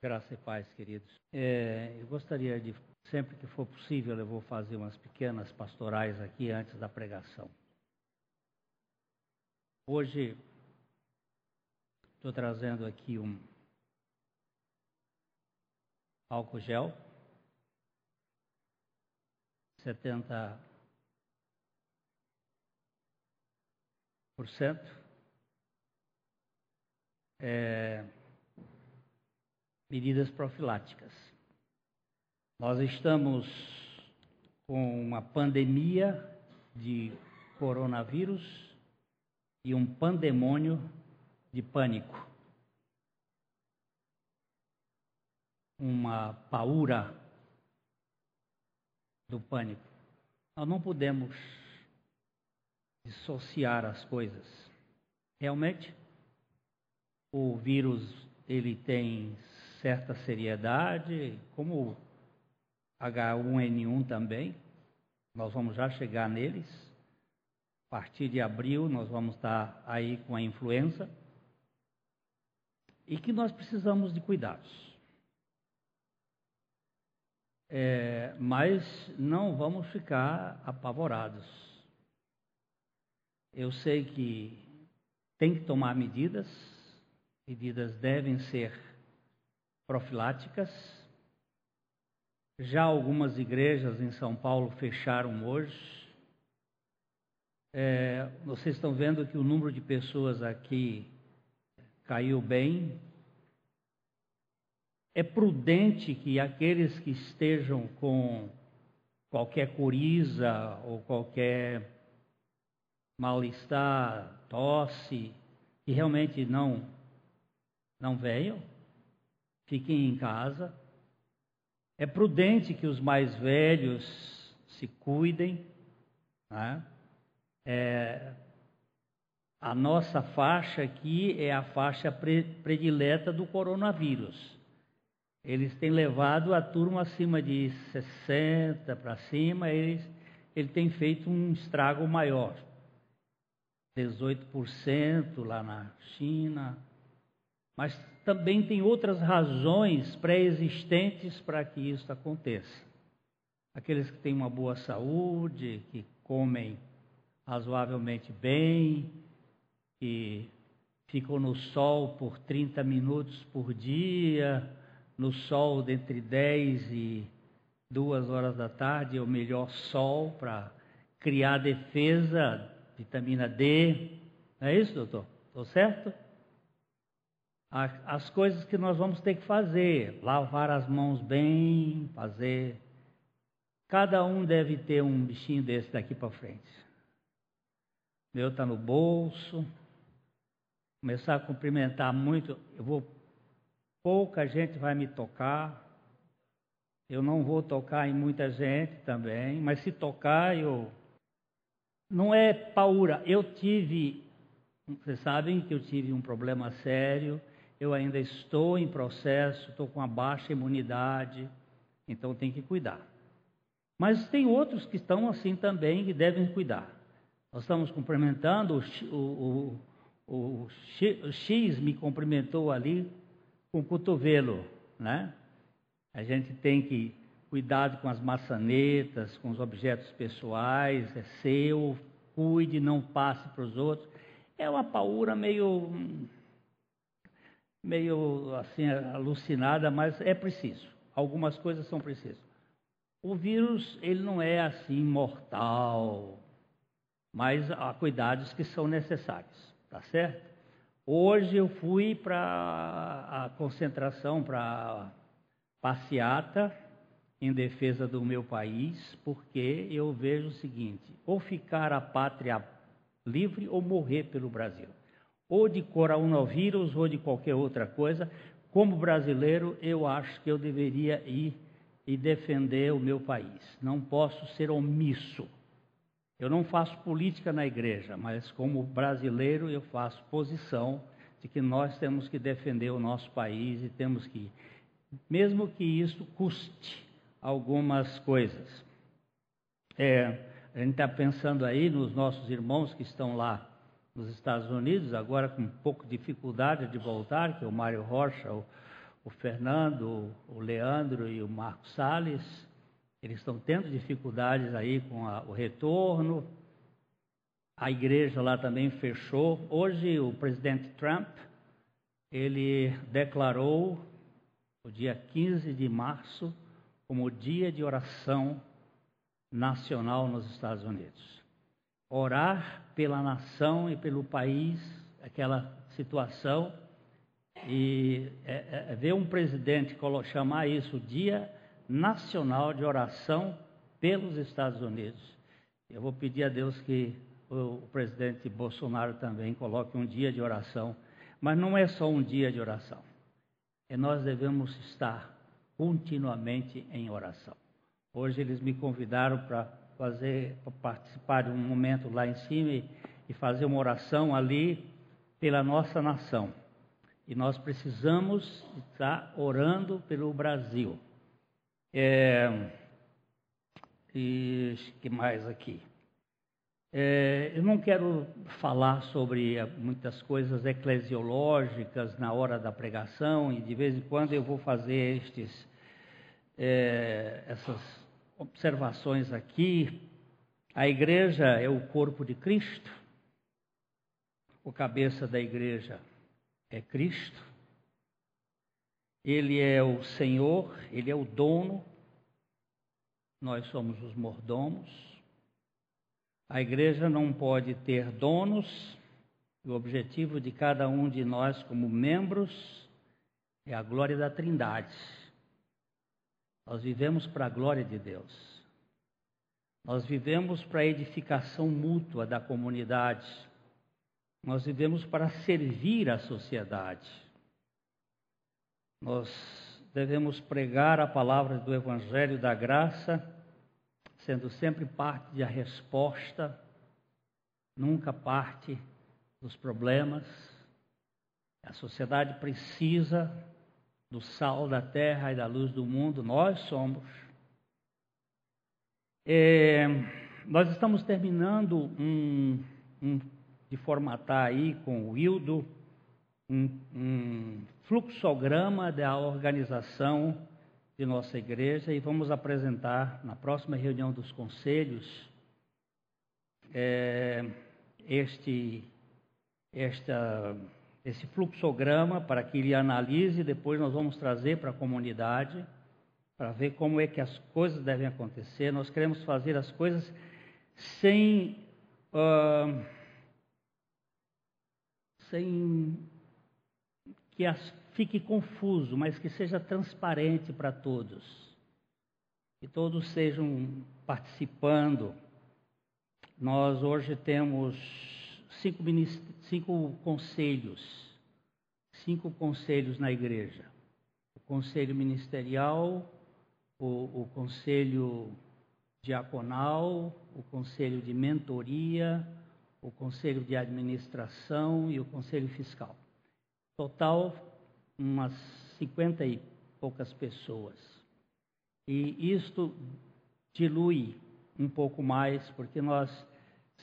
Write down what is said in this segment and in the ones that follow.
Graça e paz, queridos. É, eu gostaria de, sempre que for possível, eu vou fazer umas pequenas pastorais aqui antes da pregação. Hoje, estou trazendo aqui um álcool gel, 70 por cento. É, medidas profiláticas. Nós estamos com uma pandemia de coronavírus e um pandemônio de pânico. Uma paura do pânico. Nós não podemos dissociar as coisas. Realmente, o vírus ele tem certa seriedade, como H1N1 também. Nós vamos já chegar neles. A partir de abril nós vamos estar aí com a influenza. E que nós precisamos de cuidados. É, mas não vamos ficar apavorados. Eu sei que tem que tomar medidas, medidas devem ser profiláticas. Já algumas igrejas em São Paulo fecharam hoje. É, vocês estão vendo que o número de pessoas aqui caiu bem. É prudente que aqueles que estejam com qualquer coriza ou qualquer mal-estar, tosse, que realmente não não venham fiquem em casa. É prudente que os mais velhos se cuidem. Né? É, a nossa faixa aqui é a faixa predileta do coronavírus. Eles têm levado a turma acima de 60 para cima, eles, ele tem feito um estrago maior. 18% lá na China. Mas também tem outras razões pré-existentes para que isso aconteça. Aqueles que têm uma boa saúde, que comem razoavelmente bem, que ficam no sol por 30 minutos por dia, no sol entre 10 e 2 horas da tarde, é o melhor sol para criar defesa, vitamina D. Não é isso, doutor? Estou certo? As coisas que nós vamos ter que fazer, lavar as mãos bem, fazer. Cada um deve ter um bichinho desse daqui para frente. Meu está no bolso. Começar a cumprimentar muito, eu vou pouca gente vai me tocar. Eu não vou tocar em muita gente também, mas se tocar eu não é paura. Eu tive, vocês sabem que eu tive um problema sério eu ainda estou em processo, estou com uma baixa imunidade, então tem que cuidar. Mas tem outros que estão assim também e devem cuidar. Nós estamos cumprimentando, o, o, o, o X me cumprimentou ali com o cotovelo, né? A gente tem que cuidado com as maçanetas, com os objetos pessoais, é seu, cuide, não passe para os outros. É uma paura meio meio assim alucinada, mas é preciso. Algumas coisas são precisas. O vírus ele não é assim mortal, mas há cuidados que são necessários, tá certo? Hoje eu fui para a concentração para passeata em defesa do meu país, porque eu vejo o seguinte: ou ficar a pátria livre ou morrer pelo Brasil ou de coronavírus ou de qualquer outra coisa, como brasileiro, eu acho que eu deveria ir e defender o meu país. Não posso ser omisso. Eu não faço política na igreja, mas como brasileiro eu faço posição de que nós temos que defender o nosso país e temos que, mesmo que isso custe algumas coisas. É, a gente está pensando aí nos nossos irmãos que estão lá nos Estados Unidos, agora com um pouco de dificuldade de voltar, que é o Mário Rocha, o, o Fernando, o Leandro e o Marcos Salles, eles estão tendo dificuldades aí com a, o retorno. A igreja lá também fechou. Hoje o presidente Trump, ele declarou o dia 15 de março como dia de oração nacional nos Estados Unidos. Orar pela nação e pelo país, aquela situação, e é, é, é ver um presidente chamar isso Dia Nacional de Oração pelos Estados Unidos. Eu vou pedir a Deus que o, presidente Bolsonaro também coloque um dia de oração, mas não é só um dia de oração, é nós devemos estar continuamente em oração. Hoje eles me convidaram para fazer, participar de um momento lá em cima e, fazer uma oração ali pela nossa nação. E nós precisamos estar orando pelo Brasil. É, e que mais aqui? É, eu não quero falar sobre muitas coisas eclesiológicas na hora da pregação, e de vez em quando eu vou fazer estes, é, essas observações aqui. A igreja é o corpo de Cristo, o cabeça da igreja é Cristo, ele é o Senhor, ele é o dono, nós somos os mordomos. A igreja não pode ter donos, o objetivo de cada um de nós como membros é a glória da Trindade. Nós vivemos para a glória de Deus. Nós vivemos para a edificação mútua da comunidade. Nós vivemos para servir a sociedade. Nós devemos pregar a palavra do Evangelho da graça, sendo sempre parte da resposta, nunca parte dos problemas. A sociedade precisa do sal da terra e da luz do mundo, nós somos. É, nós estamos terminando um, um, de formatar aí com o Hildo um, um fluxograma da organização de nossa igreja e vamos apresentar na próxima reunião dos conselhos é, este, esta esse fluxograma para que ele analise, depois nós vamos trazer para a comunidade para ver como é que as coisas devem acontecer. Nós queremos fazer as coisas sem uh, sem que as fique confuso, mas que seja transparente para todos. Que todos sejam participando. Nós hoje temos cinco, cinco conselhos, cinco conselhos na igreja. O conselho ministerial, o, o conselho diaconal, o conselho de mentoria, o conselho de administração e o conselho fiscal. Total, umas cinquenta e poucas pessoas. E isto dilui um pouco mais, porque nós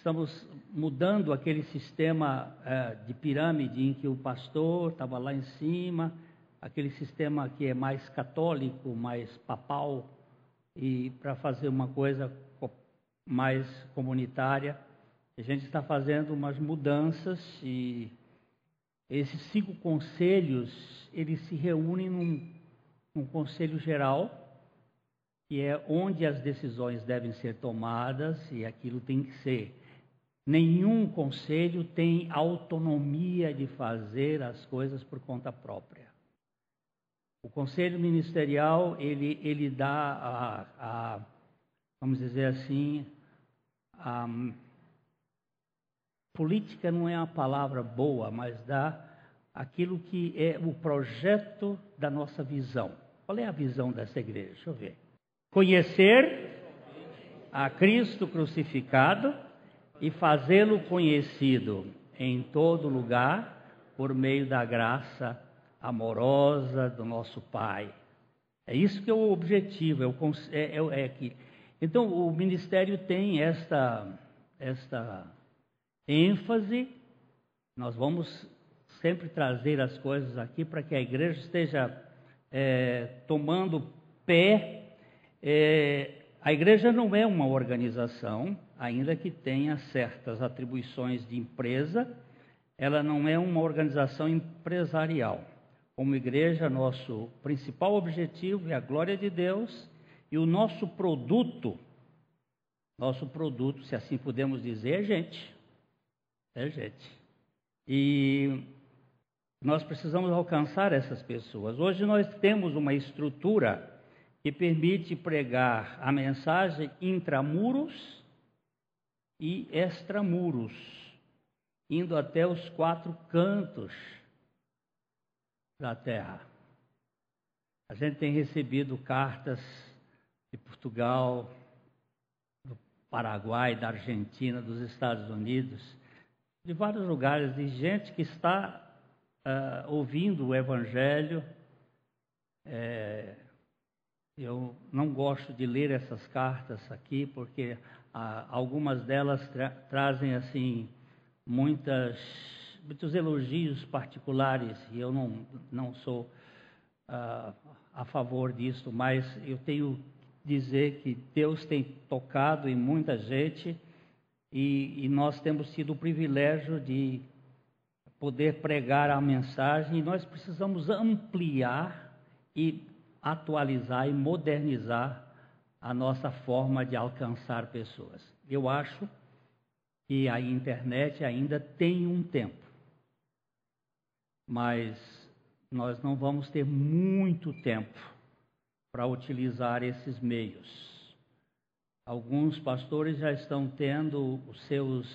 estamos mudando aquele sistema é, de pirâmide em que o pastor estava lá em cima, aquele sistema que é mais católico, mais papal, e para fazer uma coisa mais comunitária. A gente está fazendo umas mudanças e esses cinco conselhos, eles se reúnem num, num conselho geral, que é onde as decisões devem ser tomadas e aquilo tem que ser Nenhum conselho tem autonomia de fazer as coisas por conta própria. O conselho ministerial, ele, ele dá a, a vamos dizer assim, a política não é uma palavra boa, mas dá aquilo que é o projeto da nossa visão. Qual é a visão dessa igreja? Deixa eu ver. Conhecer a Cristo crucificado e fazê-lo conhecido em todo lugar por meio da graça amorosa do nosso Pai. É isso que é o objetivo, é, o, é, é, é que. Então, o ministério tem esta, esta ênfase. Nós vamos sempre trazer as coisas aqui para que a igreja esteja é, tomando pé. É, a igreja não é uma organização, ainda que tenha certas atribuições de empresa, ela não é uma organização empresarial. Como igreja, nosso principal objetivo é a glória de Deus e o nosso produto, nosso produto, se assim podemos dizer, é gente. É gente. E nós precisamos alcançar essas pessoas. Hoje nós temos uma estrutura que permite pregar a mensagem intramuros e extramuros, indo até os quatro cantos da terra. A gente tem recebido cartas de Portugal, do Paraguai, da Argentina, dos Estados Unidos, de vários lugares, de gente que está uh, ouvindo o Evangelho. É, eu não gosto de ler essas cartas aqui, porque uh, algumas delas tra trazem assim muitas, muitos elogios particulares, e eu não, não sou uh, a favor disso, mas eu tenho dizer que Deus tem tocado em muita gente e, e nós temos tido o privilégio de poder pregar a mensagem, e nós precisamos ampliar e atualizar e modernizar a nossa forma de alcançar pessoas. Eu acho que a internet ainda tem um tempo, mas nós não vamos ter muito tempo para utilizar esses meios. Alguns pastores já estão tendo os seus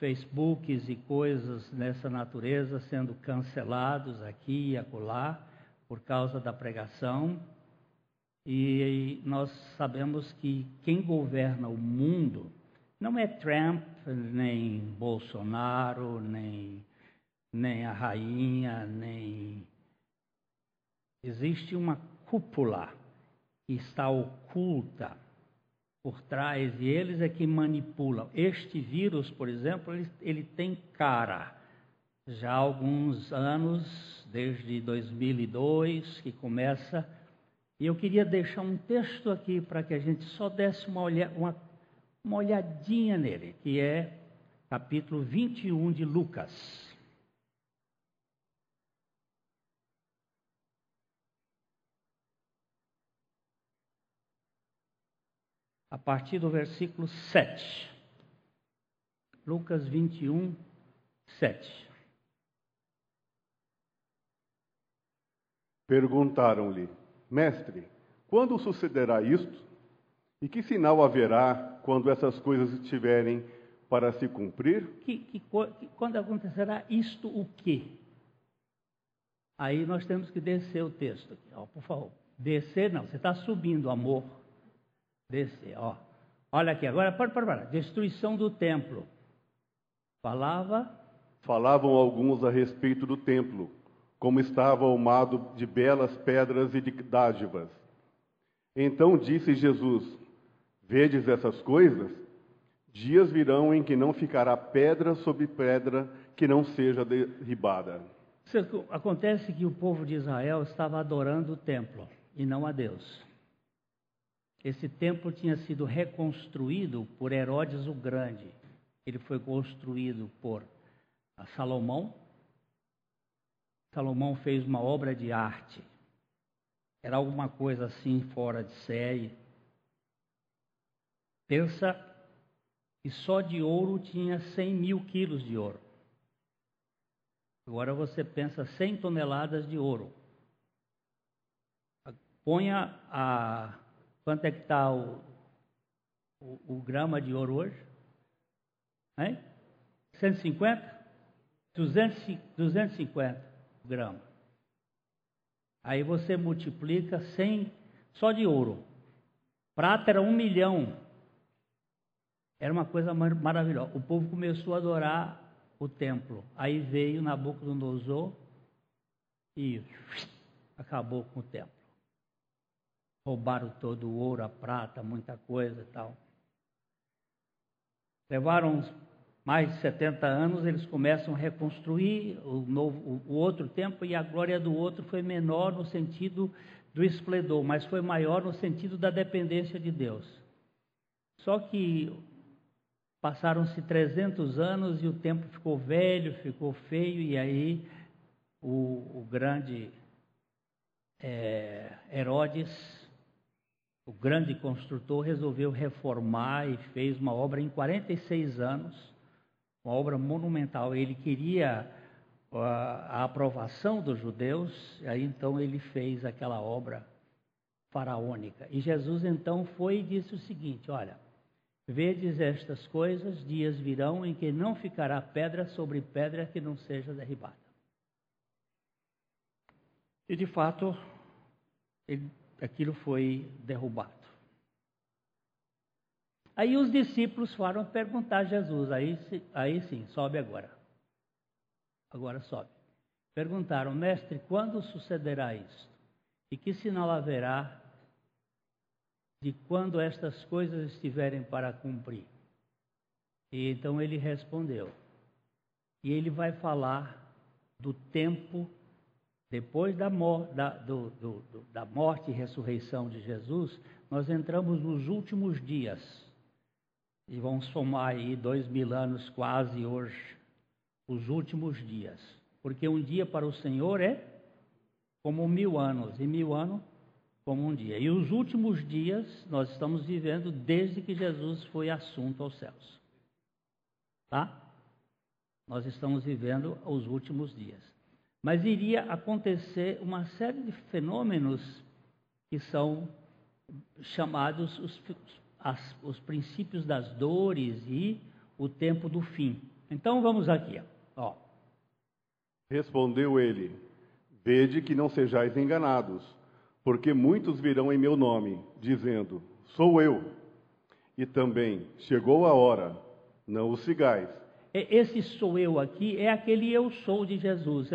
Facebooks e coisas nessa natureza sendo cancelados aqui e acolá por causa da pregação. E nós sabemos que quem governa o mundo não é Trump, nem Bolsonaro, nem, nem a rainha, nem. Existe uma cúpula que está oculta por trás e eles é que manipulam. Este vírus, por exemplo, ele, ele tem cara. Já há alguns anos, desde 2002, que começa. E eu queria deixar um texto aqui para que a gente só desse uma, olha, uma, uma olhadinha nele, que é capítulo 21 de Lucas. a partir do versículo 7. Lucas 21, 7. Perguntaram-lhe, Mestre, quando sucederá isto? E que sinal haverá quando essas coisas estiverem para se cumprir? Que, que, que, quando acontecerá isto, o quê? Aí nós temos que descer o texto aqui, ó, por favor. Descer, não, você está subindo, amor descer, ó. Olha aqui, agora, para, para, para. Destruição do templo. Falava. Falavam alguns a respeito do templo, como estava armado de belas pedras e de dádivas. Então disse Jesus: Vedes essas coisas? Dias virão em que não ficará pedra sobre pedra que não seja derribada. Acontece que o povo de Israel estava adorando o templo e não a Deus. Esse templo tinha sido reconstruído por Herodes o Grande. Ele foi construído por Salomão. Salomão fez uma obra de arte. Era alguma coisa assim fora de série. Pensa que só de ouro tinha 100 mil quilos de ouro. Agora você pensa 100 toneladas de ouro. Ponha a Quanto é que está o, o, o, grama de ouro hoje? Hein? 150? 200, 250 gramas. Aí você multiplica 100 só de ouro. Prata era um milhão. Era uma coisa maravilhosa. O povo começou a adorar o templo. Aí veio Nabucodonosor e acabou com o templo roubaram todo o ouro, a prata, muita coisa e tal. Levaram mais de 70 anos, eles começam a reconstruir o, novo, o outro templo e a glória do outro foi menor no sentido do esplendor, mas foi maior no sentido da dependência de Deus. Só que passaram-se 300 anos e o templo ficou velho, ficou feio, e aí o, o grande é, Herodes, o grande construtor, resolveu reformar e fez uma obra em 46 anos, uma obra monumental. Ele queria a, aprovação dos judeus, e aí então ele fez aquela obra faraônica. E Jesus então foi e disse o seguinte: Olha, vedes estas coisas, dias virão em que não ficará pedra sobre pedra que não seja derribada. E de fato, ele, aquilo foi derrubado. Aí os discípulos foram perguntar a Jesus, aí, aí sim, sobe agora. Agora sobe. Perguntaram, mestre, quando sucederá isto? E que sinal haverá de quando estas coisas estiverem para cumprir? E então ele respondeu. E ele vai falar do tempo depois da, da, do, do, do, da morte e ressurreição de Jesus, nós entramos nos últimos dias. E vamos somar aí dois mil anos quase hoje, os últimos dias. Porque um dia para o Senhor é como mil anos, e mil anos como um dia. E os últimos dias nós estamos vivendo desde que Jesus foi assunto aos céus. Tá? Nós estamos vivendo os últimos dias. Mas iria acontecer uma série de fenômenos que são chamados os, as, os princípios das dores e o tempo do fim. Então vamos aqui. Ó. Respondeu ele: Vede que não sejais enganados, porque muitos virão em meu nome, dizendo: Sou eu. E também chegou a hora, não os sigais. Esse sou eu aqui é aquele eu sou de Jesus.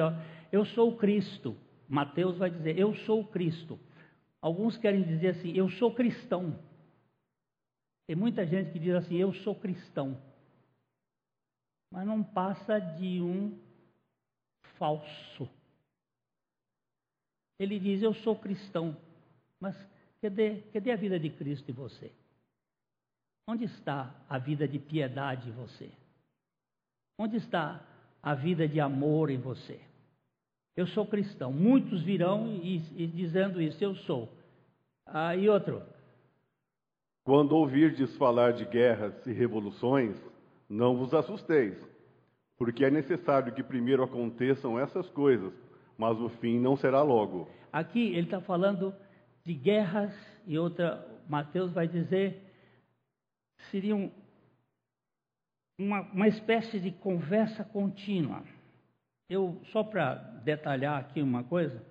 Eu sou o Cristo. Mateus vai dizer, eu sou o Cristo. Alguns querem dizer assim, eu sou cristão. Tem muita gente que diz assim, eu sou cristão. Mas não passa de um falso. Ele diz, eu sou cristão. Mas cadê, cadê a vida de Cristo em você? Onde está a vida de piedade em você? Onde está a vida de amor em você? Eu sou cristão. Muitos virão e, e dizendo isso, eu sou. Ah, e outro. Quando ouvirdes falar de guerras e revoluções, não vos assusteis, porque é necessário que primeiro aconteçam essas coisas, mas o fim não será logo. Aqui ele está falando de guerras e outra, Mateus vai dizer, seriam uma, uma espécie de conversa contínua. Eu, só para detalhar aqui uma coisa,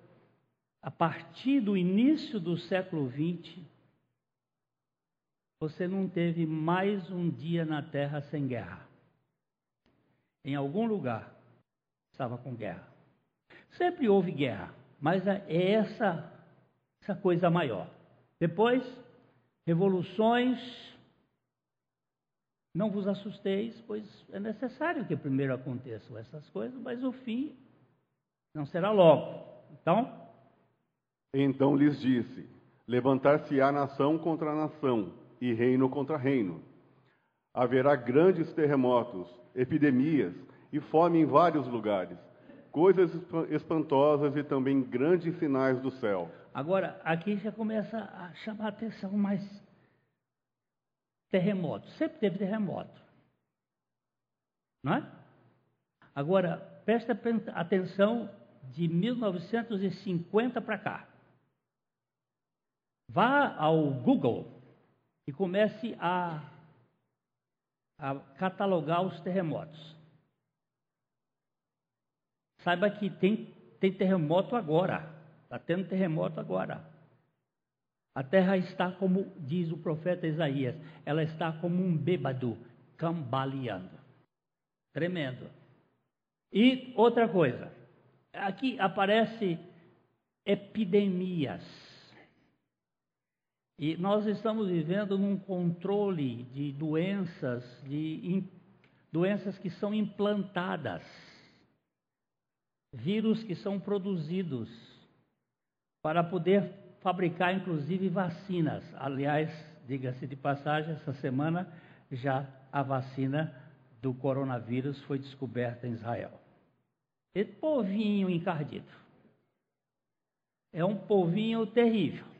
a partir do início do século XX, você não teve mais um dia na Terra sem guerra. Em algum lugar estava com guerra. Sempre houve guerra, mas é essa, essa coisa maior. Depois, revoluções, não vos assusteis, pois é necessário que primeiro aconteçam essas coisas, mas o fim não será logo. Então. Então lhes disse: Levantar-se-á nação contra nação, e reino contra reino. Haverá grandes terremotos, epidemias e fome em vários lugares, coisas espantosas e também grandes sinais do céu. Agora, aqui já começa a chamar a atenção mais terremoto. Sempre teve terremoto. Não é? Agora, presta atenção de 1950 para cá. Vá ao Google e comece a, a catalogar os terremotos. Saiba que tem, tem terremoto agora. Está tendo terremoto agora. A terra está como diz o profeta Isaías, ela está como um bêbado cambaleando. Tremendo. E outra coisa, aqui aparece epidemias. E nós estamos vivendo num controle de doenças, de, doenças que são implantadas, vírus que são produzidos para poder fabricar, inclusive, vacinas. Aliás, diga-se de passagem, essa semana já a vacina do coronavírus foi descoberta em Israel. E povinho encardido. É um povinho terrível.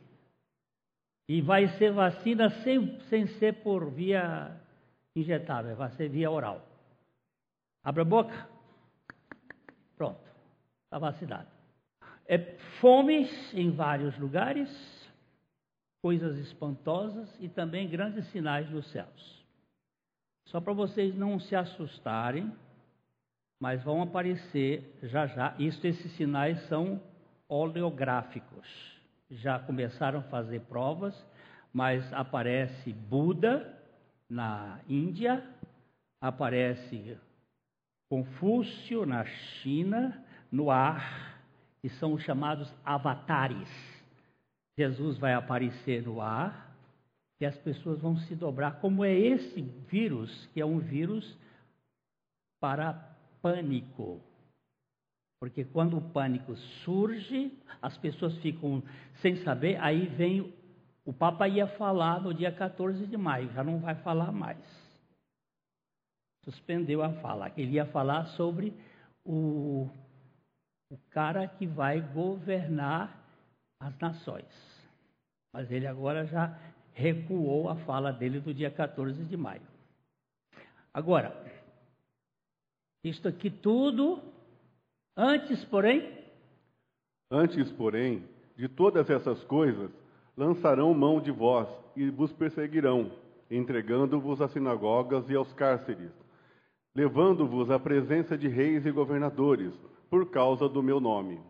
E vai ser vacina sem, sem ser por via injetável, vai ser via oral. Abre a boca. Pronto. Está vacinado. É fome em vários lugares, coisas espantosas e também grandes sinais nos céus. Só para vocês não se assustarem, mas vão aparecer já já. Isso, esses sinais são oleográficos. Já começaram a fazer provas, mas aparece Buda na Índia, aparece Confúcio na China, no ar, e são os chamados avatares. Jesus vai aparecer no ar e as pessoas vão se dobrar. Como é esse vírus, que é um vírus para pânico. Porque quando o pânico surge, as pessoas ficam sem saber, aí vem. O Papa ia falar no dia 14 de maio, já não vai falar mais. Suspendeu a fala. Ele ia falar sobre o, o cara que vai governar as nações. Mas ele agora já recuou a fala dele do dia 14 de maio. Agora, isto aqui tudo Antes, porém. Antes, porém, de todas essas coisas, lançarão mão de vós e vos perseguirão, entregando-vos às sinagogas e aos cárceres, levando-vos à presença de reis e governadores, por causa do meu nome.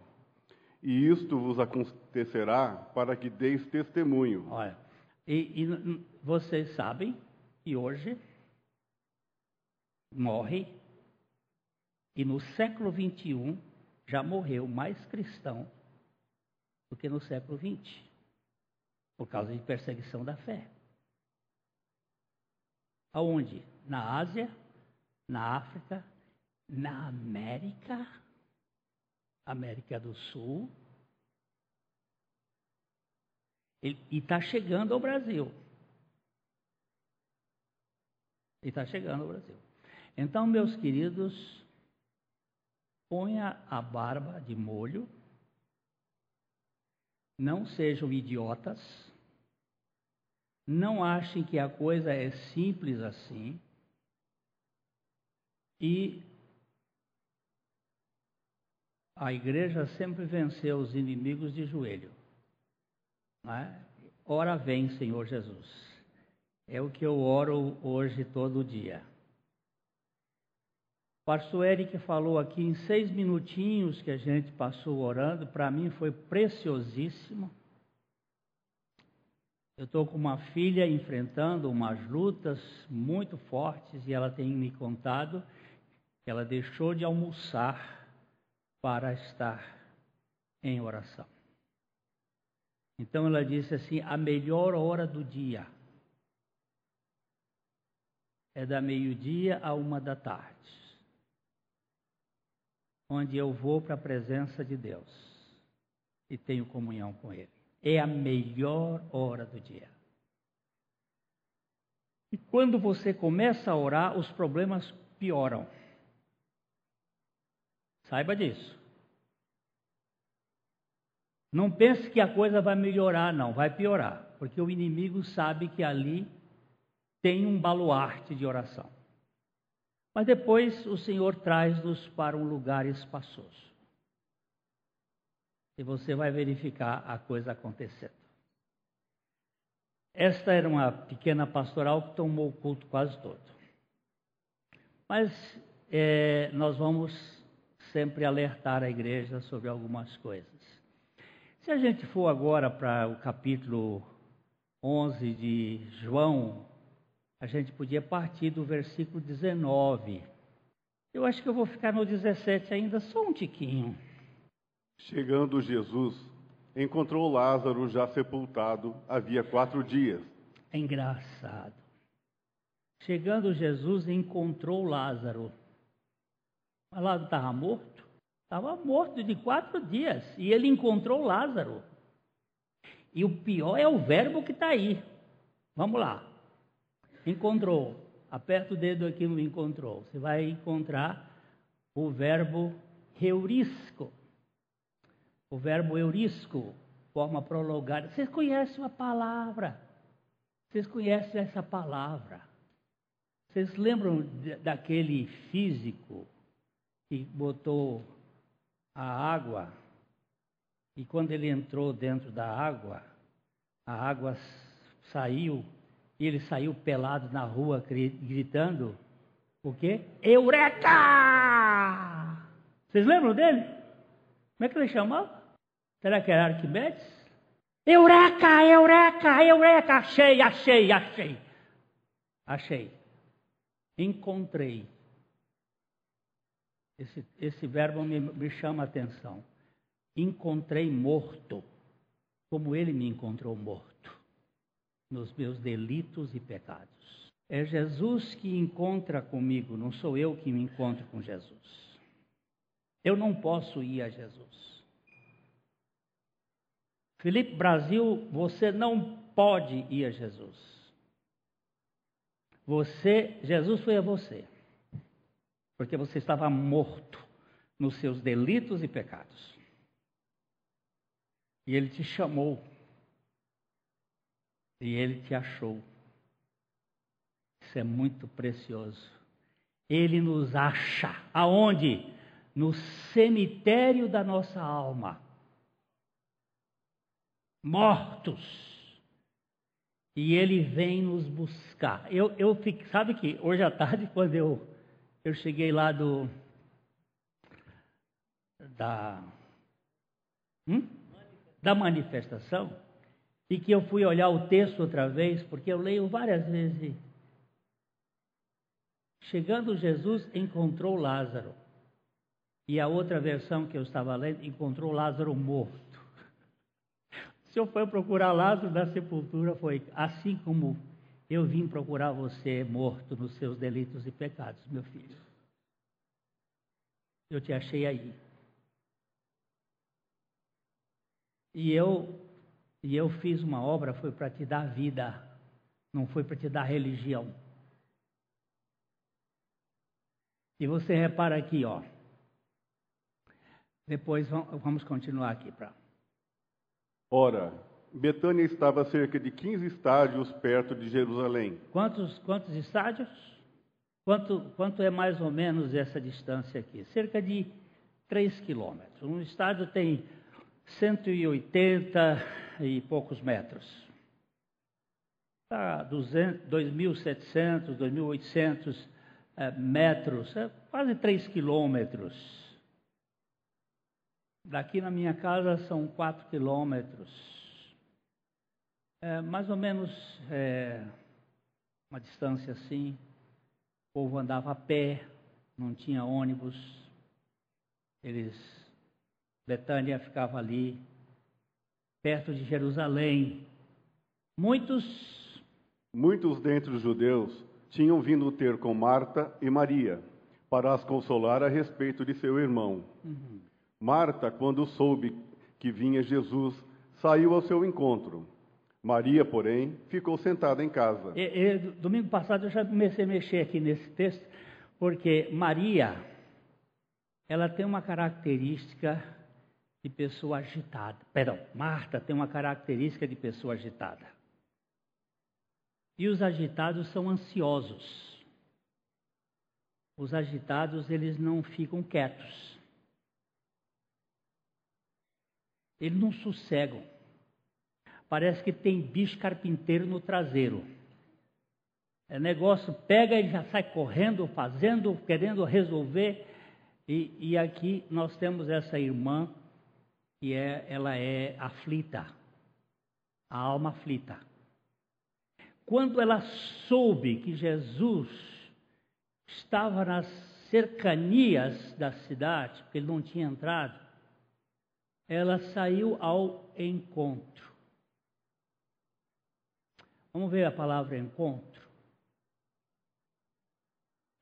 E isto vos acontecerá para que deis testemunho. Olha, e, e vocês sabem que hoje morre e no século XXI já morreu mais cristão do que no século XX, por causa de perseguição da fé. Aonde? Na Ásia, na África, na América, América do Sul, e está chegando ao Brasil. E está chegando ao Brasil. Então, meus queridos, Ponha a barba de molho. Não sejam idiotas. Não achem que a coisa é simples assim. E a igreja sempre venceu os inimigos de joelho. É? Ora vem, Senhor Jesus. É o que eu oro hoje todo dia pastor Eric falou aqui em seis minutinhos que a gente passou orando, para mim foi preciosíssimo. Eu estou com uma filha enfrentando umas lutas muito fortes e ela tem me contado que ela deixou de almoçar para estar em oração. Então ela disse assim: a melhor hora do dia é da meio-dia a uma da tarde onde eu vou para a presença de Deus e tenho comunhão com Ele. É a melhor hora do dia. E quando você começa a orar, os problemas pioram. Saiba disso. Não pense que a coisa vai melhorar, não, vai piorar, porque o inimigo sabe que ali tem um baluarte de oração. Mas depois o Senhor traz-nos para um lugar espaçoso. E você vai verificar a coisa acontecendo. Esta era uma pequena pastoral que tomou o culto quase todo. Mas é, nós vamos sempre alertar a igreja sobre algumas coisas. Se a gente for agora para o capítulo 11 de João, a gente podia partir do versículo 19. Eu acho que eu vou ficar no 17 ainda, só um tiquinho. Chegando Jesus, encontrou Lázaro já sepultado havia quatro dias. É engraçado. Chegando Jesus, encontrou Lázaro. Mas Lázaro estava morto? Estava morto de quatro dias. E ele encontrou Lázaro. E o pior é o verbo que está aí. Vamos lá. Encontrou. Aperta o dedo aqui no encontrou. Você vai encontrar o verbo heurisco. O verbo eurisco, forma prolongada. Vocês conhecem a palavra. Vocês conhecem essa palavra. Vocês lembram daquele físico que botou a água e quando ele entrou dentro da água, a água saiu e ele saiu pelado na rua gritando o quê? Eureka! Vocês lembram dele? Como é que ele chamava? Será que era Arquimedes? Eureka, eureka, eureka! Achei, achei, achei. Achei. Encontrei. Esse, esse verbo me, me chama a atenção. Encontrei morto, como ele me encontrou morto, nos meus delitos e pecados. É Jesus que encontra comigo, não sou eu que me encontro com Jesus. Eu não posso ir a Jesus. Felipe Brasil, você não pode ir a Jesus. Você, Jesus foi a você, porque você estava morto nos seus delitos e pecados. E ele te chamou. E ele te achou. Isso é muito precioso. Ele nos acha. Aonde? No cemitério da nossa alma. Mortos. E ele vem nos buscar. Eu, eu sabe que hoje à tarde, quando eu, eu cheguei lá do. Da. Hum? Da manifestação, e que eu fui olhar o texto outra vez, porque eu leio várias vezes Chegando Jesus, encontrou Lázaro. E a outra versão que eu estava lendo, encontrou Lázaro morto. O senhor foi procurar Lázaro da sepultura, foi assim como eu vim procurar você morto nos seus delitos e pecados, meu filho. Eu te achei aí. E eu, e eu fiz uma obra, foi para te dar vida, não foi para te dar religião. E você repara aqui, ó. Depois vamos continuar aqui para. Ora, Betânia estava a cerca de 15 estádios perto de Jerusalém. Quantos, quantos estádios? Quanto, quanto é mais ou menos essa distância aqui? Cerca de 3 quilômetros. Um estádio tem 180 e poucos metros. Está 2.700, 2.800 é, metros, é quase 3 quilômetros. Daqui na minha casa são 4 quilômetros. É, mais ou menos é, uma distância assim. O povo andava a pé, não tinha ônibus. Eles, Betânia ficava ali, perto de Jerusalém. Muitos. Muitos dentre os judeus tinham vindo ter com Marta e Maria para as consolar a respeito de seu irmão. Uhum. Marta, quando soube que vinha Jesus, saiu ao seu encontro. Maria, porém, ficou sentada em casa. E, e, domingo passado eu já comecei a mexer aqui nesse texto, porque Maria, ela tem uma característica de pessoa agitada. Perdão, Marta tem uma característica de pessoa agitada. E os agitados são ansiosos. Os agitados, eles não ficam quietos. Eles não sossegam. Parece que tem bicho carpinteiro no traseiro. É negócio, pega e já sai correndo, fazendo, querendo resolver. E, e aqui nós temos essa irmã que é, ela é aflita, a alma aflita. Quando ela soube que Jesus estava nas cercanias da cidade, porque ele não tinha entrado, ela saiu ao encontro. Vamos ver a palavra encontro.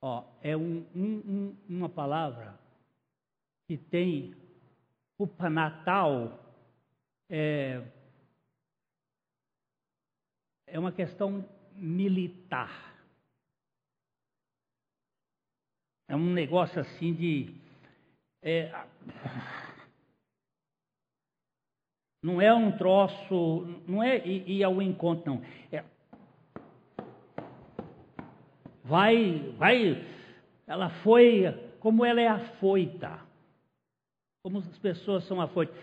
Ó, é um, um, uma palavra que tem o Natal é, é uma questão militar. É um negócio assim de. É, não é um troço, não é ir ao encontro, não. É, vai, vai, ela foi, como ela é afoita, como as pessoas são afoitas.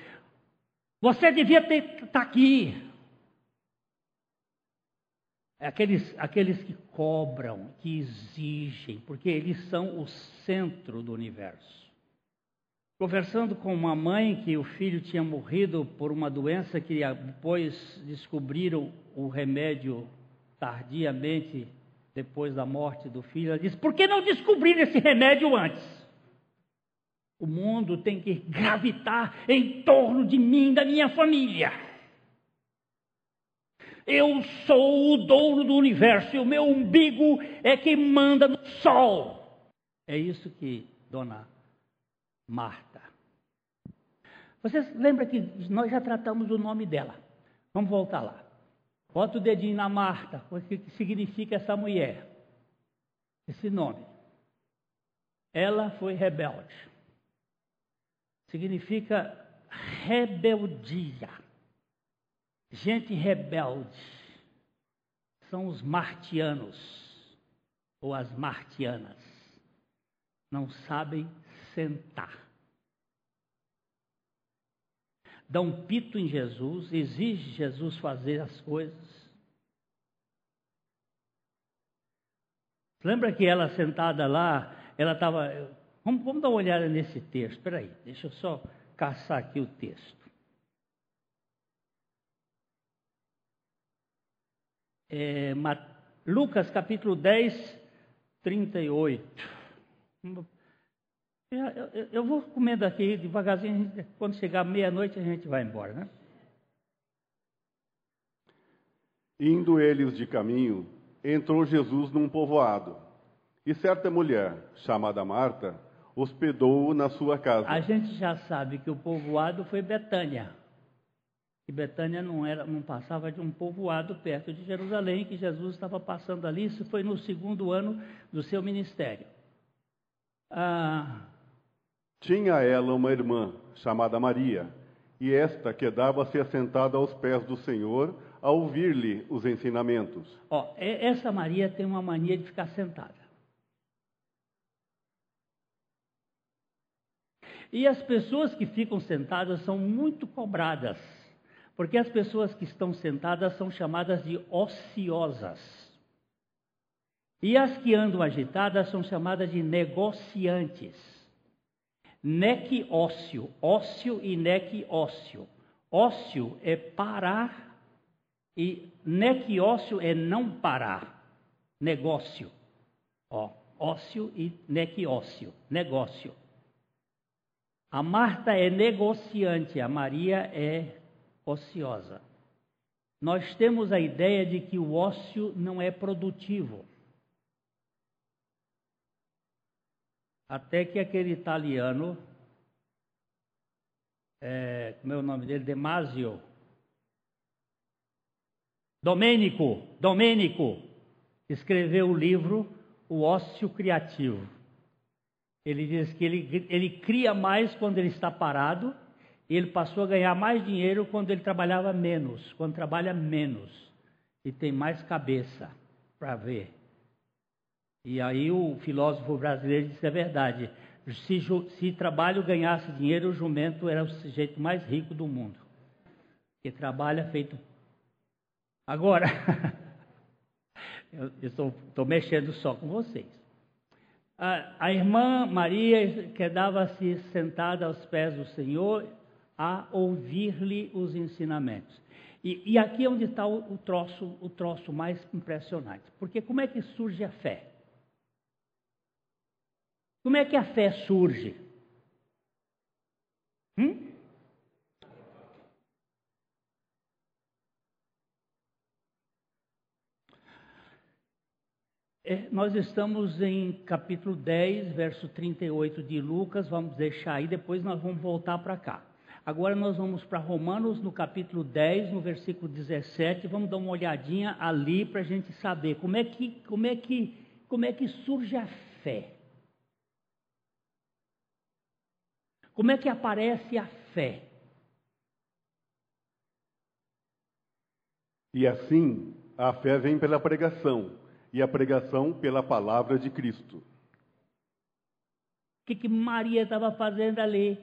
Você devia estar tá aqui. É aqueles, aqueles que cobram, que exigem, porque eles são o centro do universo. Conversando com uma mãe que o filho tinha morrido por uma doença que depois descobriram o remédio tardiamente depois da morte do filho, ela disse: Por que não descobrir esse remédio antes? O mundo tem que gravitar em torno de mim, da minha família. Eu sou o dono do universo e o meu umbigo é quem manda no sol. É isso que Dona Marta. Vocês lembram que nós já tratamos o nome dela? Vamos voltar lá. Bota o dedinho na Marta, o que significa essa mulher? Esse nome. Ela foi rebelde. Significa rebeldia. Gente rebelde são os martianos ou as martianas. Não sabem sentar. Dão pito em Jesus, exige Jesus fazer as coisas. Lembra que ela sentada lá, ela estava. Vamos, vamos, dar uma olhada nesse texto. Espera aí, deixa eu só caçar aqui o texto. é, Lucas capítulo 10, 38. Eu, eu, eu vou comendo aqui devagarzinho, quando chegar meia-noite a gente vai embora, né? Indo eles de caminho, entrou Jesus num povoado, e certa mulher, chamada Marta, hospedou-o na sua casa. A gente já sabe que o povoado foi Betânia que Betânia não, era, não passava de um povoado perto de Jerusalém, que Jesus estava passando ali, isso foi no segundo ano do seu ministério. Ah, Tinha ela uma irmã chamada Maria, e esta quedava-se assentada aos pés do Senhor a ouvir-lhe os ensinamentos. Ó, essa Maria tem uma mania de ficar sentada. E as pessoas que ficam sentadas são muito cobradas porque as pessoas que estão sentadas são chamadas de ociosas. E as que andam agitadas são chamadas de negociantes. Nec ócio, ócio e nec ócio. Ócio é parar e nec ócio é não parar. Negócio. Ó, ócio e nec ócio, negócio. A Marta é negociante, a Maria é ociosa. Nós temos a ideia de que o ócio não é produtivo. Até que aquele italiano, é, como é o nome dele? Demasio. Domênico, Domênico, escreveu o livro O Ócio Criativo. Ele diz que ele, ele cria mais quando ele está parado ele passou a ganhar mais dinheiro quando ele trabalhava menos, quando trabalha menos e tem mais cabeça para ver. E aí o filósofo brasileiro disse: é verdade, se, se trabalho ganhasse dinheiro, o jumento era o sujeito mais rico do mundo. Que trabalha feito. Agora, eu estou mexendo só com vocês. A, a irmã Maria quedava-se sentada aos pés do Senhor a ouvir-lhe os ensinamentos. E, e, aqui é onde está o, o, troço, o troço mais impressionante. Porque como é que surge a fé? Como é que a fé surge? Hum? É, nós estamos em capítulo 10, verso 38 de Lucas, vamos deixar aí, depois nós vamos voltar para cá. Agora nós vamos para Romanos, no capítulo 10, no versículo 17, vamos dar uma olhadinha ali para a gente saber como é, que, como, é que, como é que surge a fé. Como é que aparece a fé? E assim, a fé vem pela pregação, e a pregação pela palavra de Cristo. O que, que Maria estava fazendo ali?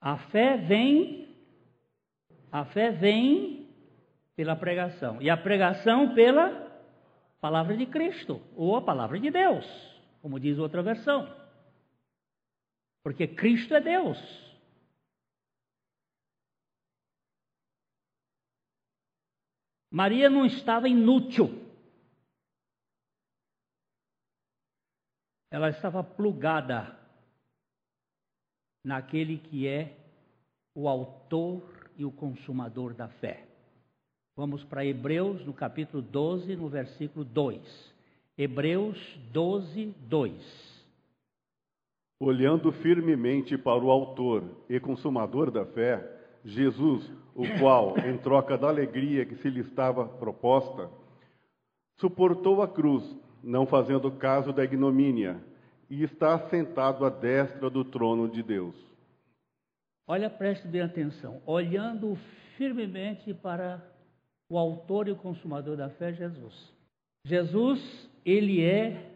A fé vem, a fé vem pela pregação, e a pregação pela palavra de Cristo, ou a palavra de Deus, como diz outra versão. Porque Cristo é Deus. Maria não estava inútil. Ela estava plugada naquele que é o autor e o consumador da fé. Vamos para Hebreus, no capítulo 12, no versículo 2. Hebreus 12, 2. Olhando firmemente para o autor e consumador da fé, Jesus, o qual, em troca da alegria que se lhe estava proposta, suportou a cruz, não fazendo caso da ignomínia, e está sentado à destra do trono de Deus. Olha, preste bem atenção. Olhando firmemente para o autor e o consumador da fé, Jesus. Jesus, ele é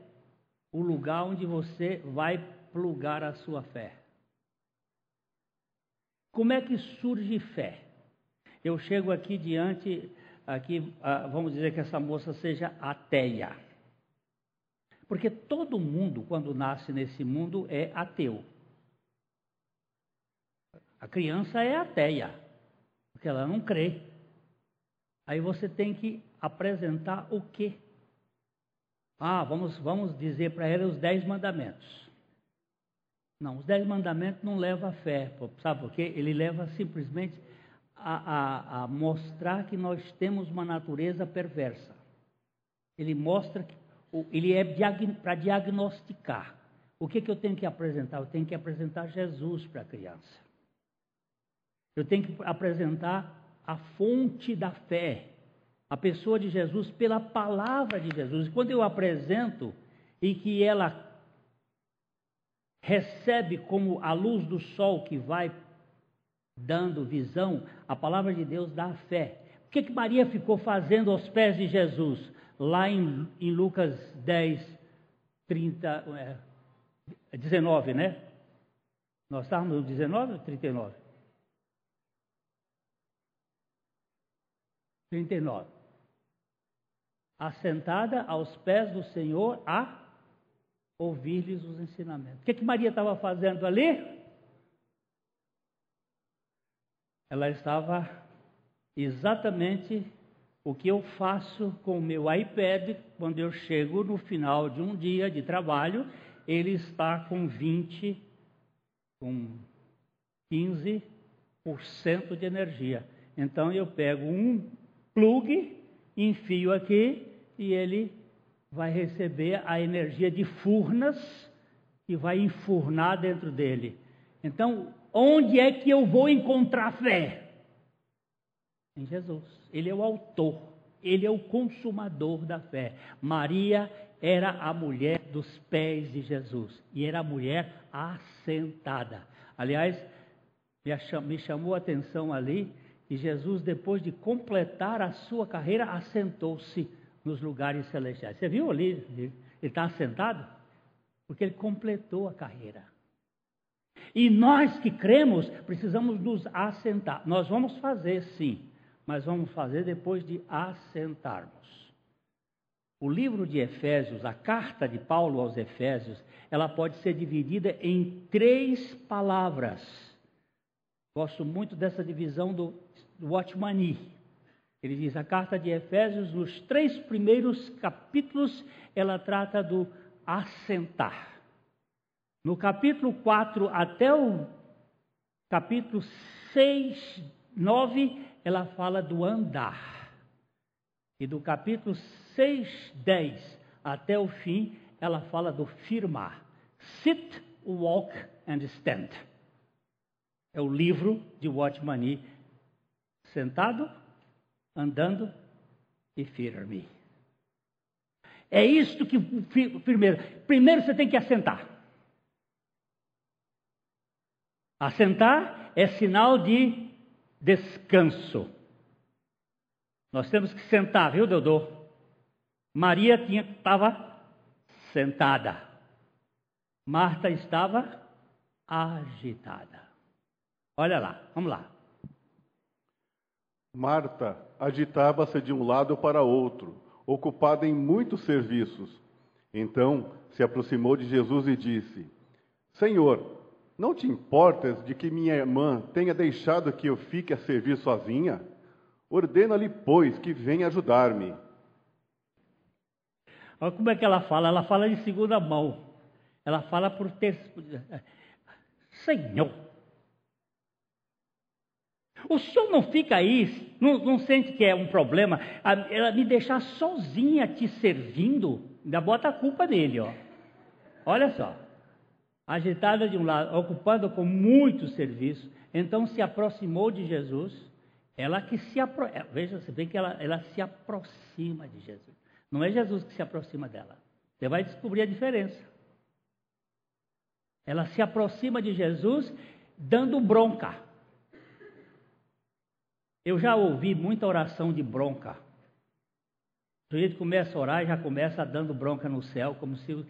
o lugar onde você vai plugar a sua fé. Como é que surge fé? Eu chego aqui diante, aqui, ah, vamos dizer que essa moça seja ateia. Porque todo mundo, quando nasce nesse mundo, é ateu. A criança é ateia, porque ela não crê. Aí você tem que apresentar o quê? Ah, vamos, vamos dizer para ela os dez mandamentos. Não, os dez mandamentos não levam a fé, sabe por quê? Ele leva simplesmente a, a, a mostrar que nós temos uma natureza perversa. Ele mostra que ele é para diagnosticar. O que, que eu tenho que apresentar? Eu tenho que apresentar Jesus para a criança. Eu tenho que apresentar a fonte da fé, a pessoa de Jesus pela palavra de Jesus. E quando eu apresento e que ela recebe como a luz do sol que vai dando visão, a palavra de Deus dá fé. O que, que Maria ficou fazendo aos pés de Jesus? Lá em, em Lucas 10, 30, é, 19, né? Nós estávamos no 19 ou 39? 39. Assentada aos pés do Senhor a ouvir-lhes os ensinamentos. O que, que Maria estava fazendo ali? Ela estava exatamente o que eu faço com o meu iPad quando eu chego no final de um dia de trabalho, ele está com 20, com 15% de energia. Então eu pego um plug, enfio aqui e ele vai receber a energia de furnas e vai enfurnar dentro dele. Então, onde é que eu vou encontrar fé? Em Jesus. Ele é o autor, ele é o consumador da fé. Maria era a mulher dos pés de Jesus e era a mulher assentada. Aliás, me chamou a atenção ali que Jesus, depois de completar a sua carreira, assentou-se nos lugares celestiais. Você viu ali? Ele está assentado? Porque ele completou a carreira. E nós que cremos, precisamos nos assentar. Nós vamos fazer sim, mas vamos fazer depois de assentarmos. O livro de Efésios, a carta de Paulo aos Efésios, ela pode ser dividida em três palavras. Gosto muito dessa divisão do, do Watchmani. Ele diz: a carta de Efésios, nos três primeiros capítulos, ela trata do assentar. No capítulo 4 até o capítulo 6, 9, ela fala do andar. E do capítulo 6, 10 até o fim, ela fala do firmar. Sit, walk and stand. É o livro de Watchman Nee. Sentado, andando e firme. É isto que primeiro, primeiro você tem que assentar. Assentar é sinal de descanso. Nós temos que sentar, viu, Deodô? Maria estava sentada. Marta estava agitada. Olha lá, vamos lá. Marta agitava-se de um lado para outro, ocupada em muitos serviços. Então se aproximou de Jesus e disse: Senhor, não te importas de que minha irmã tenha deixado que eu fique a servir sozinha? Ordena-lhe, pois, que venha ajudar-me. Olha como é que ela fala. Ela fala de segunda mão. Ela fala por ter. Senhor. O senhor não fica aí, não, não sente que é um problema? Ela me deixar sozinha te servindo, ainda bota a culpa nele, ó. Olha só. Agitada de um lado, ocupada com muito serviço, então se aproximou de Jesus. Ela que se aproxima, veja, você vê que ela, ela se aproxima de Jesus. Não é Jesus que se aproxima dela. Você vai descobrir a diferença. Ela se aproxima de Jesus dando bronca. Eu já ouvi muita oração de bronca. O sujeito começa a orar e já começa dando bronca no céu, como se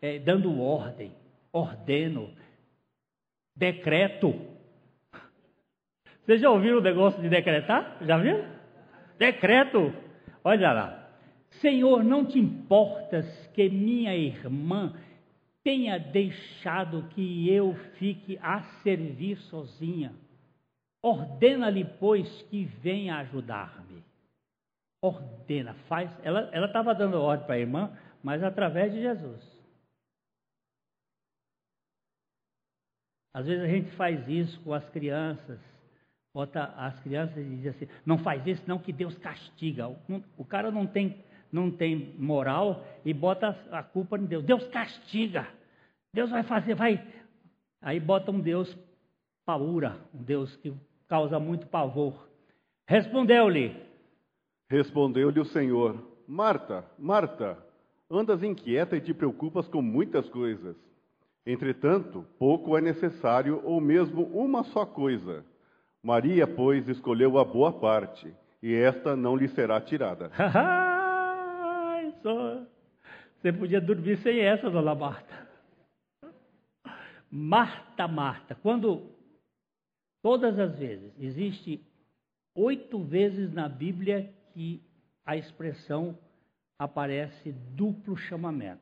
é, dando ordem, ordeno, decreto. Vocês já ouviram o negócio de decretar? Já viram? Decreto. Olha lá. Senhor, não te importas que minha irmã tenha deixado que eu fique a servir sozinha. Ordena-lhe, pois, que venha ajudar-me. Ordena, faz. Ela estava dando ordem para a irmã, mas através de Jesus. Às vezes a gente faz isso com as crianças. Bota as crianças e diz assim: não faz isso, não, que Deus castiga. O cara não tem não tem moral e bota a culpa em Deus. Deus castiga. Deus vai fazer, vai. Aí bota um Deus paura, um Deus que causa muito pavor. Respondeu-lhe. Respondeu-lhe o Senhor: Marta, Marta, andas inquieta e te preocupas com muitas coisas. Entretanto, pouco é necessário, ou mesmo uma só coisa. Maria, pois, escolheu a boa parte, e esta não lhe será tirada. só. Você podia dormir sem essa, dona Marta. Marta, Marta. Quando, todas as vezes, existe oito vezes na Bíblia que a expressão aparece duplo chamamento.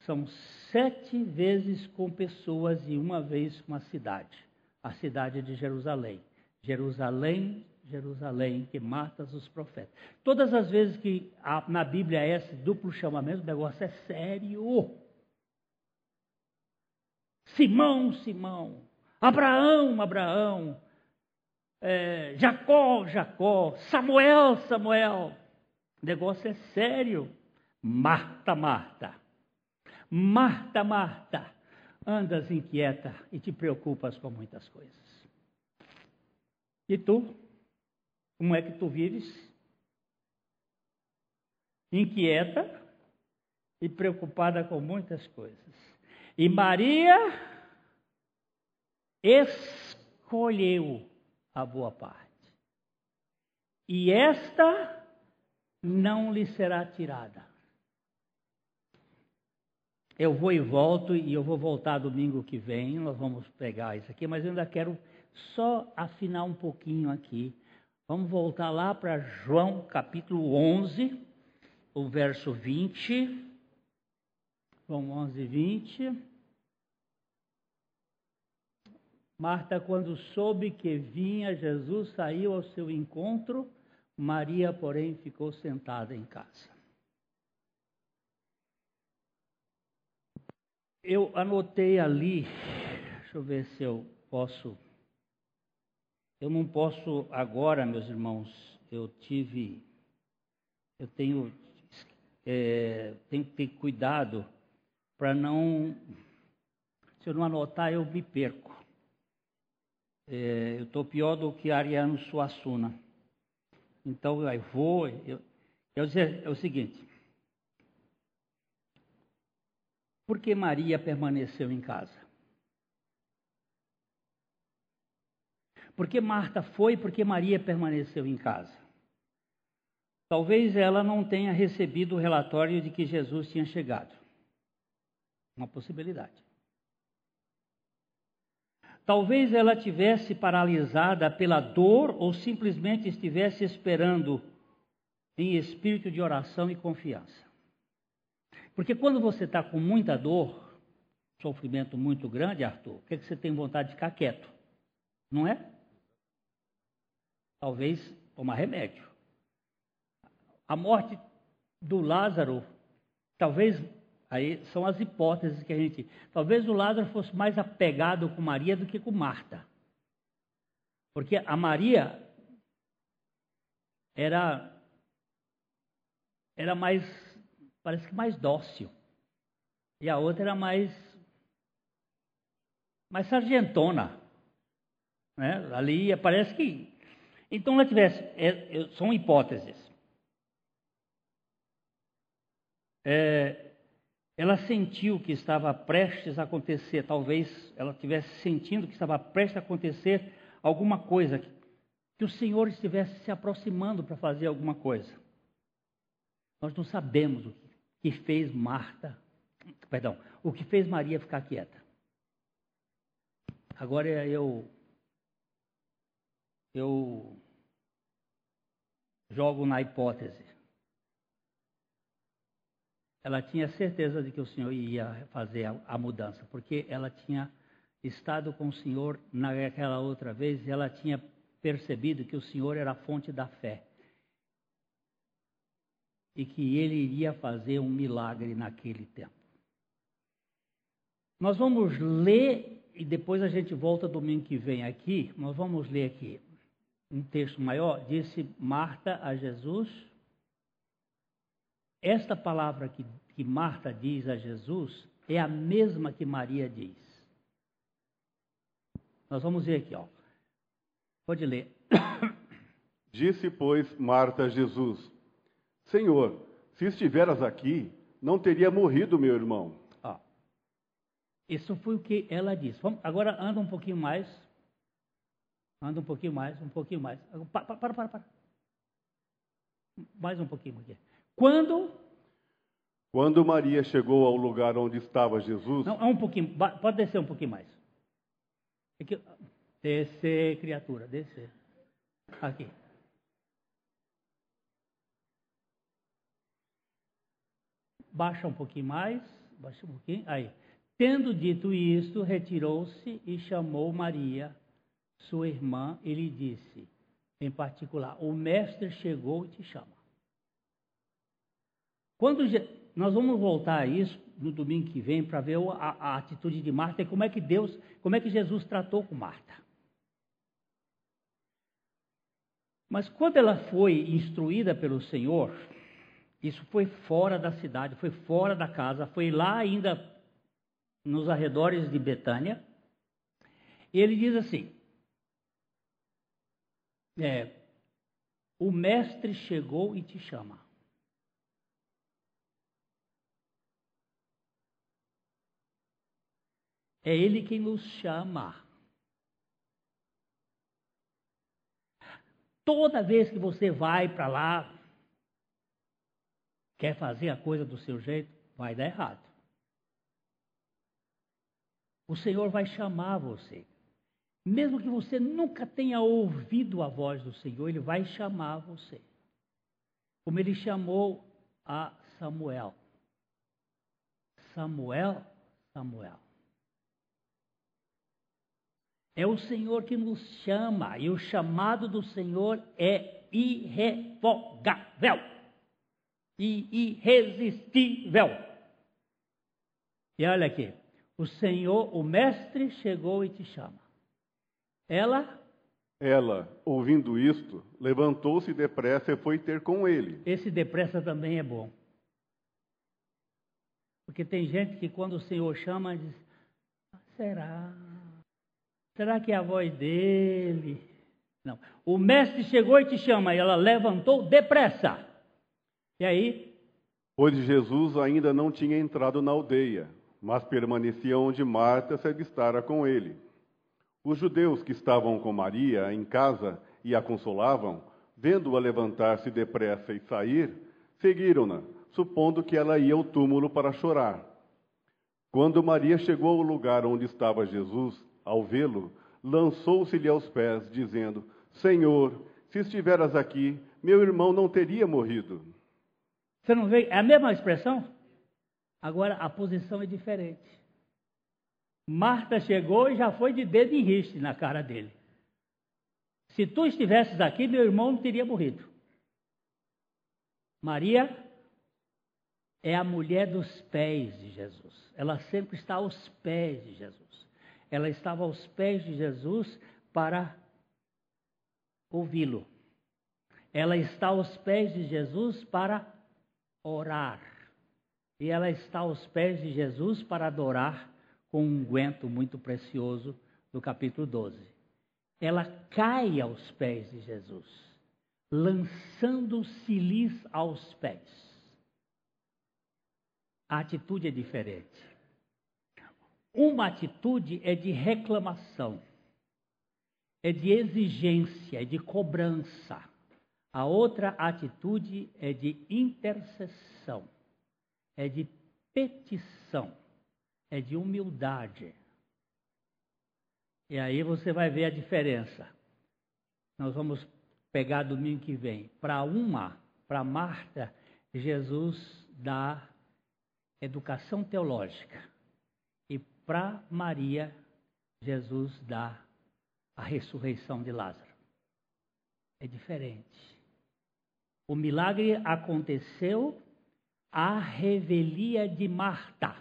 São sete vezes com pessoas e uma vez com a cidade, a cidade de Jerusalém. Jerusalém Jerusalém, que matas os profetas. Todas as vezes que na Bíblia é esse duplo chamamento, o negócio é sério. Simão, Simão, Abraão, Abraão, é, Jacó, Jacó, Samuel, Samuel. O negócio é sério. Marta, Marta. Marta, Marta. Andas inquieta e te preocupas com muitas coisas. E tu? Como é que tu vives? Inquieta e preocupada com muitas coisas. E Maria escolheu a boa parte. E esta não lhe será tirada. Eu vou e volto, e eu vou voltar domingo que vem, nós vamos pegar isso aqui, mas eu ainda quero só afinar um pouquinho aqui Vamos voltar lá para João capítulo 11, o verso 20. João 11, 20. Marta, quando soube que vinha Jesus, saiu ao seu encontro. Maria, porém, ficou sentada em casa. Eu anotei ali, deixa eu ver se eu posso eu não posso agora, meus irmãos, eu tive, eu tenho, é, tenho que ter cuidado para não, se eu não anotar, eu me perco. É, eu estou pior do que Ariano Suassuna. Então, eu vou, eu, eu dizer, é o seguinte, por que Maria permaneceu em casa? Porque Marta foi, porque Maria permaneceu em casa. Talvez ela não tenha recebido o relatório de que Jesus tinha chegado. Uma possibilidade. Talvez ela tivesse paralisada pela dor ou simplesmente estivesse esperando em espírito de oração e confiança. Porque quando você está com muita dor, sofrimento muito grande, Arthur, o que, é que você tem vontade de ficar quieto? Não é? Talvez tomar remédio. A morte do Lázaro, talvez, aí são as hipóteses que a gente. Talvez o Lázaro fosse mais apegado com Maria do que com Marta. Porque a Maria era era mais parece que mais dócil. E a outra era mais mais sargentona. Né? Ali parece que. Então ela tivesse. É, é, são hipóteses. É, ela sentiu que estava prestes a acontecer, talvez ela estivesse sentindo que estava prestes a acontecer alguma coisa, que o Senhor estivesse se aproximando para fazer alguma coisa. Nós não sabemos o que fez Marta, perdão, o que fez Maria ficar quieta. Agora eu eu jogo na hipótese. Ela tinha certeza de que o Senhor ia fazer a, a mudança, porque ela tinha estado com o Senhor naquela outra vez e ela tinha percebido que o Senhor era a fonte da fé e que ele iria fazer um milagre naquele tempo. Nós vamos ler e depois a gente volta domingo que vem aqui. Nós vamos ler aqui um texto maior. Disse Marta a Jesus. Esta palavra que, que Marta diz a Jesus é a mesma que Maria diz. Nós vamos ver aqui, ó. Pode ler. Disse, pois, Marta a Jesus: Senhor, se estiveras aqui, não teria morrido meu irmão. Ah, isso foi o que ela disse. Vamos, agora anda um pouquinho mais. Anda um pouquinho mais, um pouquinho mais. Para, para, para, para. Mais um pouquinho aqui. Quando? Quando Maria chegou ao lugar onde estava Jesus. Não, é um pouquinho. Pode descer um pouquinho mais. Aqui, descer, criatura, descer. Aqui. Baixa um pouquinho mais, baixa um pouquinho, aí. Tendo dito isto, retirou-se e chamou Maria, sua irmã, e lhe disse, em particular, o mestre chegou e te chama. Quando nós vamos voltar a isso no domingo que vem para ver a, a, atitude de Marta e como é que Deus, como é que Jesus tratou com Marta. Mas quando ela foi instruída pelo Senhor, isso foi fora da cidade, foi fora da casa, foi lá ainda nos arredores de Betânia. E ele diz assim: é, O mestre chegou e te chama. É ele quem nos chama. Toda vez que você vai para lá, quer fazer a coisa do seu jeito, vai dar errado. O Senhor vai chamar você. Mesmo que você nunca tenha ouvido a voz do Senhor, Ele vai chamar você. Como Ele chamou a Samuel. Samuel, Samuel. É o Senhor que nos chama, e o chamado do Senhor é irrevogável e irresistível. E olha aqui, o Senhor, o Mestre chegou e te chama. Ela Ela, ouvindo isto, levantou-se depressa e foi ter com ele. Esse depressa também é bom. Porque tem gente que quando o Senhor chama, diz: ah, será? Será que é a voz dele? Não. O mestre chegou e te chama, e ela levantou depressa. E aí? Pois Jesus ainda não tinha entrado na aldeia, mas permanecia onde Marta se avistara com ele. Os judeus que estavam com Maria em casa e a consolavam, vendo-a levantar-se depressa e sair, seguiram-na, supondo que ela ia ao túmulo para chorar. Quando Maria chegou ao lugar onde estava Jesus, ao vê-lo, lançou-se-lhe aos pés, dizendo: Senhor, se estiveras aqui, meu irmão não teria morrido. Você não vê? É a mesma expressão? Agora a posição é diferente. Marta chegou e já foi de dedo em riste na cara dele. Se tu estivesses aqui, meu irmão não teria morrido. Maria é a mulher dos pés de Jesus. Ela sempre está aos pés de Jesus. Ela estava aos pés de Jesus para ouvi-lo. Ela está aos pés de Jesus para orar e ela está aos pés de Jesus para adorar com um unguento muito precioso do capítulo 12. Ela cai aos pés de Jesus, lançando-se-lhes aos pés. A atitude é diferente. Uma atitude é de reclamação, é de exigência, é de cobrança. A outra atitude é de intercessão é de petição, é de humildade. E aí você vai ver a diferença. Nós vamos pegar domingo que vem. Para uma, para Marta, Jesus dá educação teológica. Para Maria, Jesus dá a ressurreição de Lázaro. É diferente. O milagre aconteceu a revelia de Marta.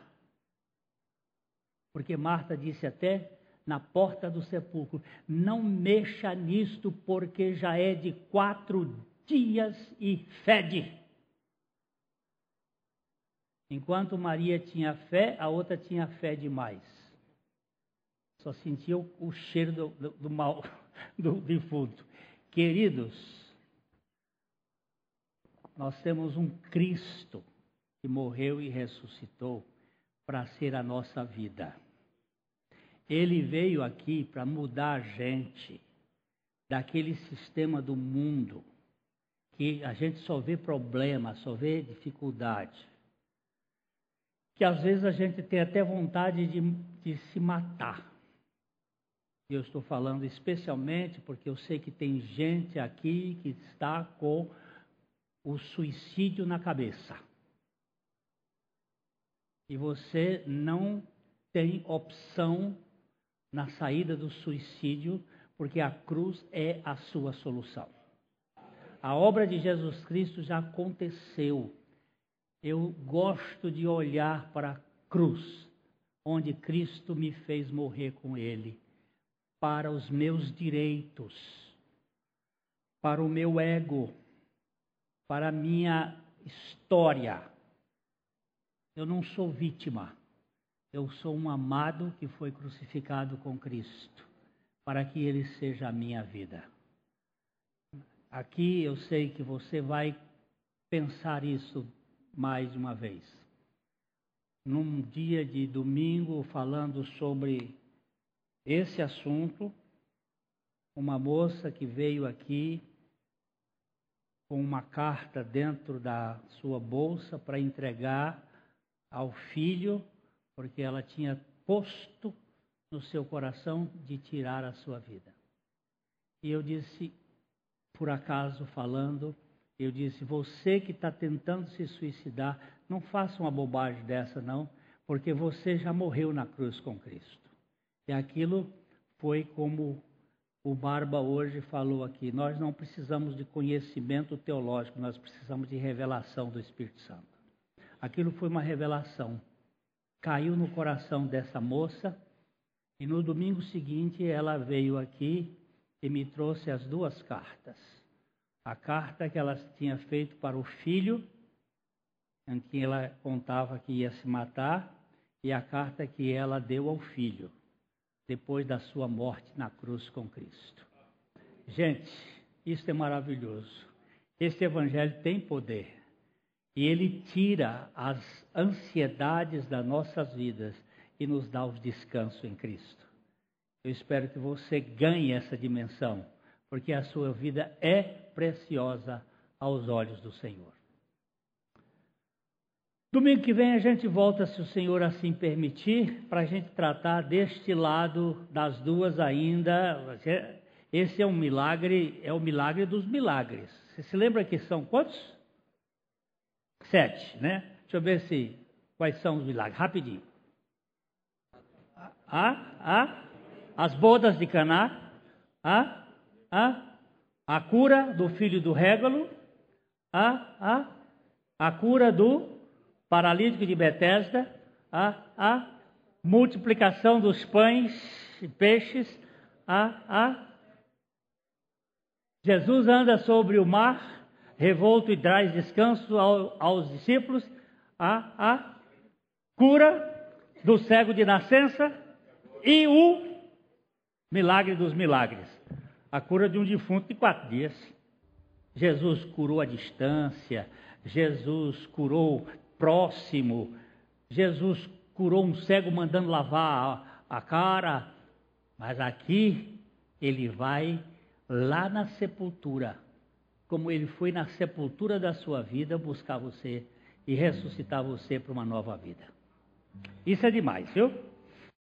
Porque Marta disse até na porta do sepulcro: Não mexa nisto, porque já é de quatro dias e fede. Enquanto Maria tinha fé, a outra tinha fé demais. Só sentia o, o cheiro do, do, do mal, do defunto. Queridos, nós temos um Cristo que morreu e ressuscitou para ser a nossa vida. Ele veio aqui para mudar a gente daquele sistema do mundo que a gente só vê problema, só vê dificuldade. Que às vezes a gente tem até vontade de, de se matar. Eu estou falando especialmente porque eu sei que tem gente aqui que está com o suicídio na cabeça e você não tem opção na saída do suicídio, porque a cruz é a sua solução. A obra de Jesus Cristo já aconteceu. Eu gosto de olhar para a cruz, onde Cristo me fez morrer com Ele, para os meus direitos, para o meu ego, para a minha história eu não sou vítima. Eu sou um amado que foi crucificado com Cristo, para que Ele seja a minha vida. Aqui eu sei que você vai pensar isso mais uma vez. Num dia de domingo, falando sobre esse assunto, uma moça que veio aqui com uma carta dentro da sua bolsa para entregar ao filho, porque ela tinha posto no seu coração de tirar a sua vida. E eu disse, por acaso falando, eu disse: você que está tentando se suicidar, não faça uma bobagem dessa, não, porque você já morreu na cruz com Cristo. E aquilo foi como o Barba hoje falou aqui: nós não precisamos de conhecimento teológico, nós precisamos de revelação do Espírito Santo. Aquilo foi uma revelação. Caiu no coração dessa moça e no domingo seguinte ela veio aqui e me trouxe as duas cartas. A carta que ela tinha feito para o filho, em que ela contava que ia se matar, e a carta que ela deu ao filho, depois da sua morte na cruz com Cristo. Gente, isso é maravilhoso. Este evangelho tem poder. E ele tira as ansiedades das nossas vidas e nos dá o descanso em Cristo. Eu espero que você ganhe essa dimensão, porque a sua vida é preciosa aos olhos do Senhor. Domingo que vem a gente volta, se o Senhor assim permitir, para a gente tratar deste lado das duas ainda. Esse é um milagre, é o milagre dos milagres. Você se lembra que são quantos? Sete, né? Deixa eu ver se quais são os milagres. Rapidinho. Ah, ah, as bodas de Caná, a, a, a cura do filho do Régalo, a, a, a cura do paralítico de Betesda, a, a multiplicação dos pães e peixes, a, a Jesus anda sobre o mar, revolto e traz descanso ao, aos discípulos, a, a cura do cego de nascença e o milagre dos milagres. A cura de um defunto de quatro dias. Jesus curou a distância, Jesus curou próximo, Jesus curou um cego mandando lavar a, a cara, mas aqui ele vai lá na sepultura, como ele foi na sepultura da sua vida buscar você e ressuscitar você para uma nova vida. Isso é demais, viu?